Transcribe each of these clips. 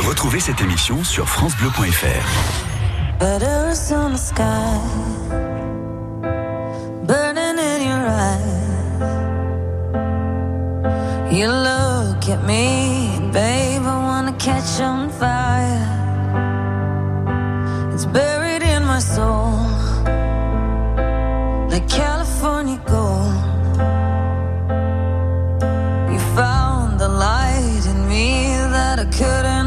Retrouvez cette émission sur francebleu.fr. The sky, burning in your eyes. You look at me, babe, I wanna catch on fire. It's buried in my soul, like California gold. You found the light in me that I couldn't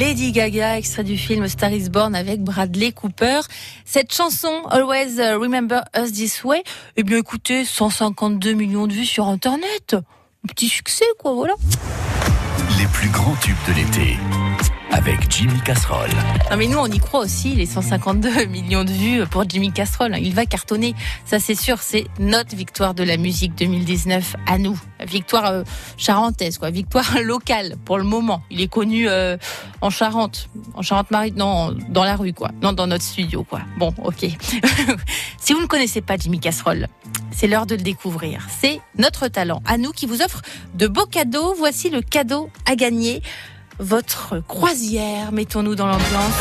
Lady Gaga, extrait du film Star is Born avec Bradley Cooper. Cette chanson, Always Remember Us This Way, eh bien écoutez, 152 millions de vues sur Internet. Petit succès, quoi, voilà. Les plus grands tubes de l'été. Avec Jimmy Casserole. Non mais nous on y croit aussi, les 152 millions de vues pour Jimmy Casserole. Il va cartonner, ça c'est sûr, c'est notre victoire de la musique 2019 à nous. Victoire euh, charentaise, quoi, victoire locale pour le moment. Il est connu euh, en Charente, en Charente-Maritime, non, dans la rue, quoi, non dans notre studio, quoi. Bon, ok. si vous ne connaissez pas Jimmy Casserole, c'est l'heure de le découvrir. C'est notre talent à nous qui vous offre de beaux cadeaux. Voici le cadeau à gagner votre croisière. Mettons-nous dans l'ambiance.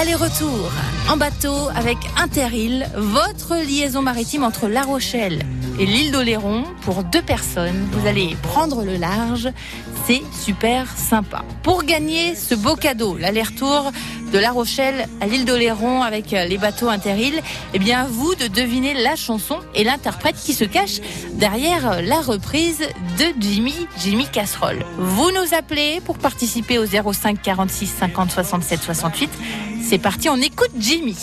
Aller-retour en bateau avec Interil, votre liaison maritime entre La Rochelle et l'île d'Oléron pour deux personnes. Vous allez prendre le large, c'est super sympa. Pour gagner ce beau cadeau, l'aller-retour de La Rochelle à l'île d'Oléron avec les bateaux Interil, eh bien vous de deviner la chanson et l'interprète qui se cache derrière la reprise de Jimmy, Jimmy Casserole. Vous nous appelez pour participer au 05 46 50 67 68. C'est parti, on écoute Jimmy.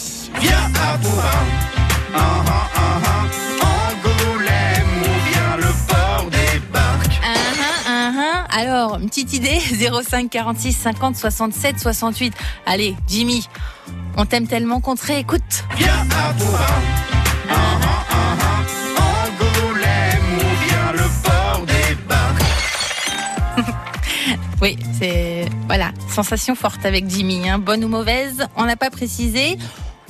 Alors, une petite idée 05 46 50 67 68. Allez, Jimmy, on t'aime tellement qu'on écoute. oui, c'est. Voilà, sensation forte avec Jimmy. Hein. Bonne ou mauvaise, on n'a pas précisé.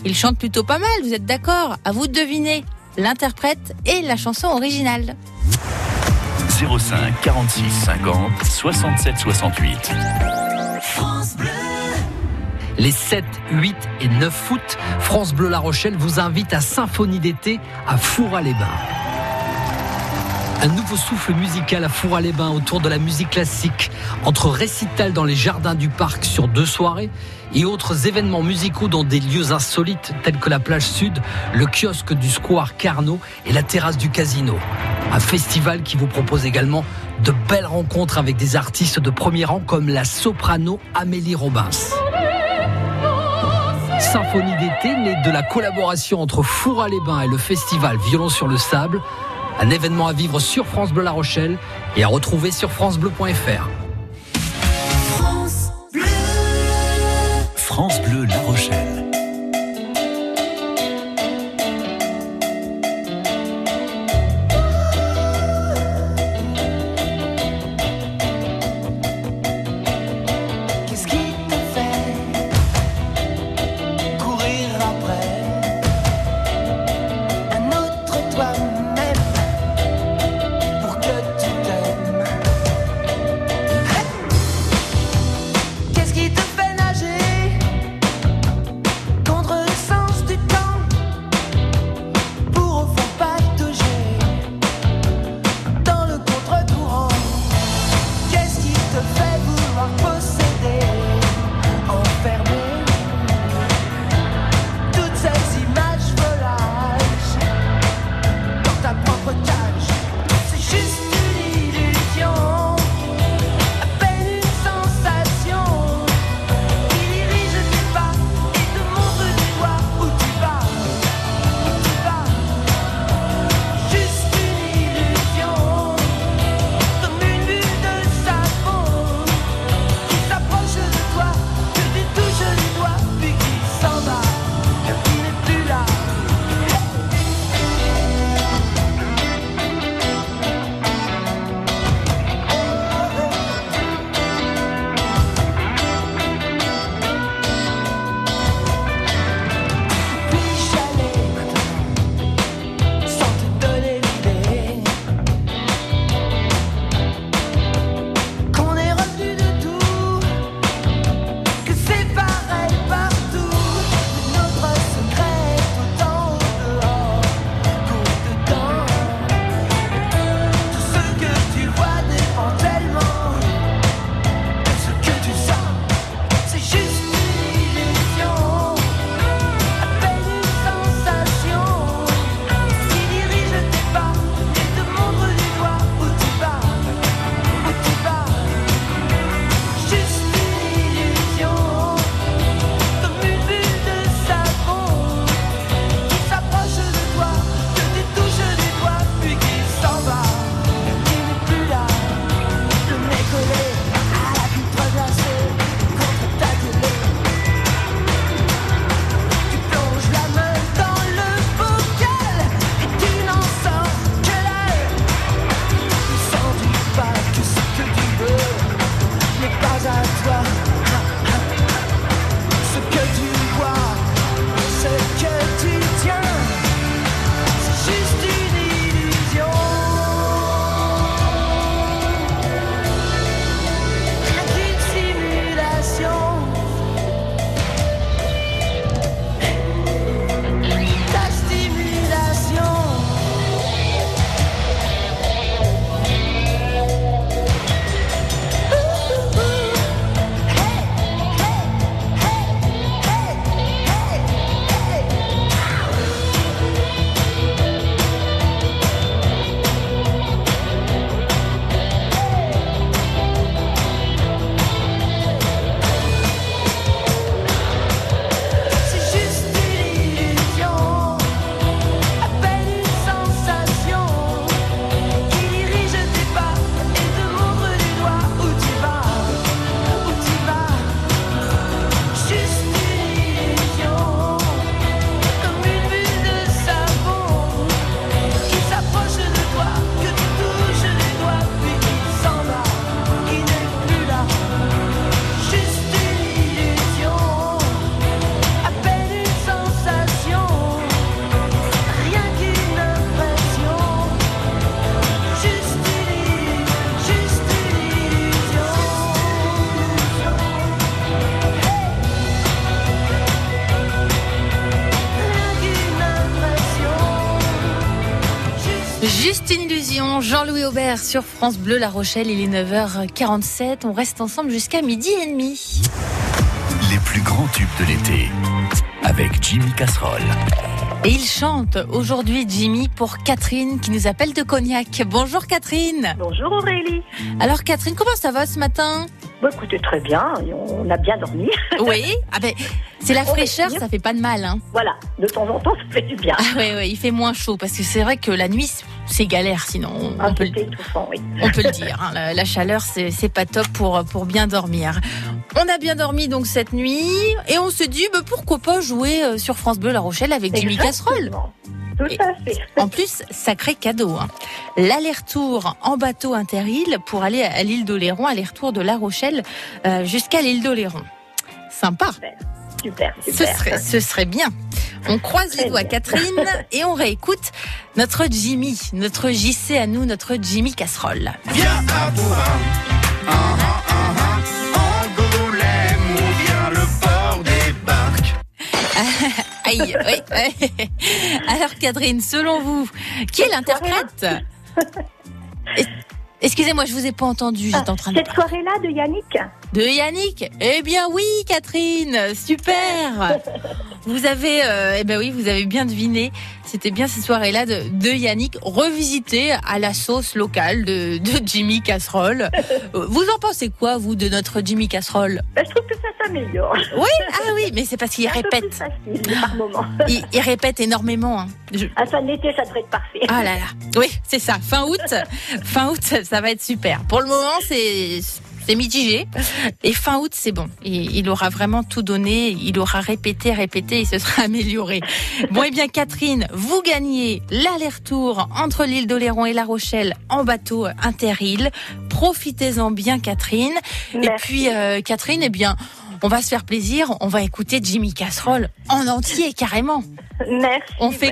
Il chante plutôt pas mal, vous êtes d'accord? À vous de deviner l'interprète et la chanson originale. 05 46 50 67 68. Les 7, 8 et 9 août, France Bleu La Rochelle vous invite à Symphonie d'été à Foura-les-Bains. Un nouveau souffle musical à Foura-les-Bains autour de la musique classique, entre récital dans les jardins du parc sur deux soirées et autres événements musicaux dans des lieux insolites tels que la plage sud, le kiosque du square Carnot et la terrasse du casino. Un festival qui vous propose également de belles rencontres avec des artistes de premier rang comme la soprano Amélie Robins. Symphonie d'été née de la collaboration entre Foura-les-Bains et le festival Violon sur le sable, un événement à vivre sur France Bleu La Rochelle et à retrouver sur francebleu.fr. France Bleu La Juste une illusion, Jean-Louis Aubert sur France Bleu La Rochelle, il est 9h47, on reste ensemble jusqu'à midi et demi. Les plus grands tubes de l'été avec Jimmy Casserole. Et il chante aujourd'hui Jimmy pour Catherine qui nous appelle de Cognac. Bonjour Catherine. Bonjour Aurélie. Alors Catherine, comment ça va ce matin? Bon, écoutez, très bien, on a bien dormi. Oui, ah ben, c'est la On fraîcheur, ça fait pas de mal. Hein. Voilà, de temps en temps, ça fait du bien. Ah ouais, ouais, il fait moins chaud parce que c'est vrai que la nuit c'est galère sinon on, Ah, peut, le- étouffant, oui. on peut le dire. hein. La, la chaleur c'est c'est pas top pour pour bien dormir. On a bien dormi donc cette nuit et on se dit bah, pourquoi pas jouer euh, sur France Bleu La Rochelle avec Jimmy Casserole. Exactement. Tout Et- à fait. En plus, sacré cadeau. hein. L'aller-retour en bateau interîle pour aller à l'île d'Oléron, aller-retour de La Rochelle euh, jusqu'à l'île d'Oléron. Sympa. Super, Ce super. serait, ce serait bien. On croise les doigts. Catherine, et on réécoute notre Jimmy, notre JC à nous, notre Jimmy Casserole. Viens à Bouvin, Angoulême ou bien le port des barques. Aïe, oui. Alors Catherine, selon vous, qui est l'interprète Excusez-moi, je vous ai pas entendu, j'étais en train de Cette soirée-là de Yannick De Yannick Eh bien oui, Catherine, super. Vous avez, euh, eh ben oui, vous avez bien deviné. C'était bien ces soirées-là de, de Yannick revisité à la sauce locale de, de Jimmy Casserole. Euh, Vous en pensez quoi, vous, de notre Jimmy Casserole? Ben, Je trouve que ça s'améliore. Oui, ah oui, mais c'est parce qu'il peu répète. plus facile par moment. Il, il répète énormément. hein. Je- À fin d'été, ça devrait être parfait. Ah là là. Oui, c'est ça. Fin août, fin août, ça va être super. Pour le moment, c'est c'est mitigé. Et fin août, c'est bon. Il, il aura vraiment tout donné. Il aura répété, répété. Il se sera amélioré. Bon, eh bien, Catherine, vous gagnez l'aller-retour entre l'île d'Oléron et La Rochelle en bateau interîle. Profitez-en bien, Catherine. Et puis, euh, Catherine, eh bien, on va se faire plaisir. On va écouter Jimmy Casserole en entier, carrément. Merci. On fait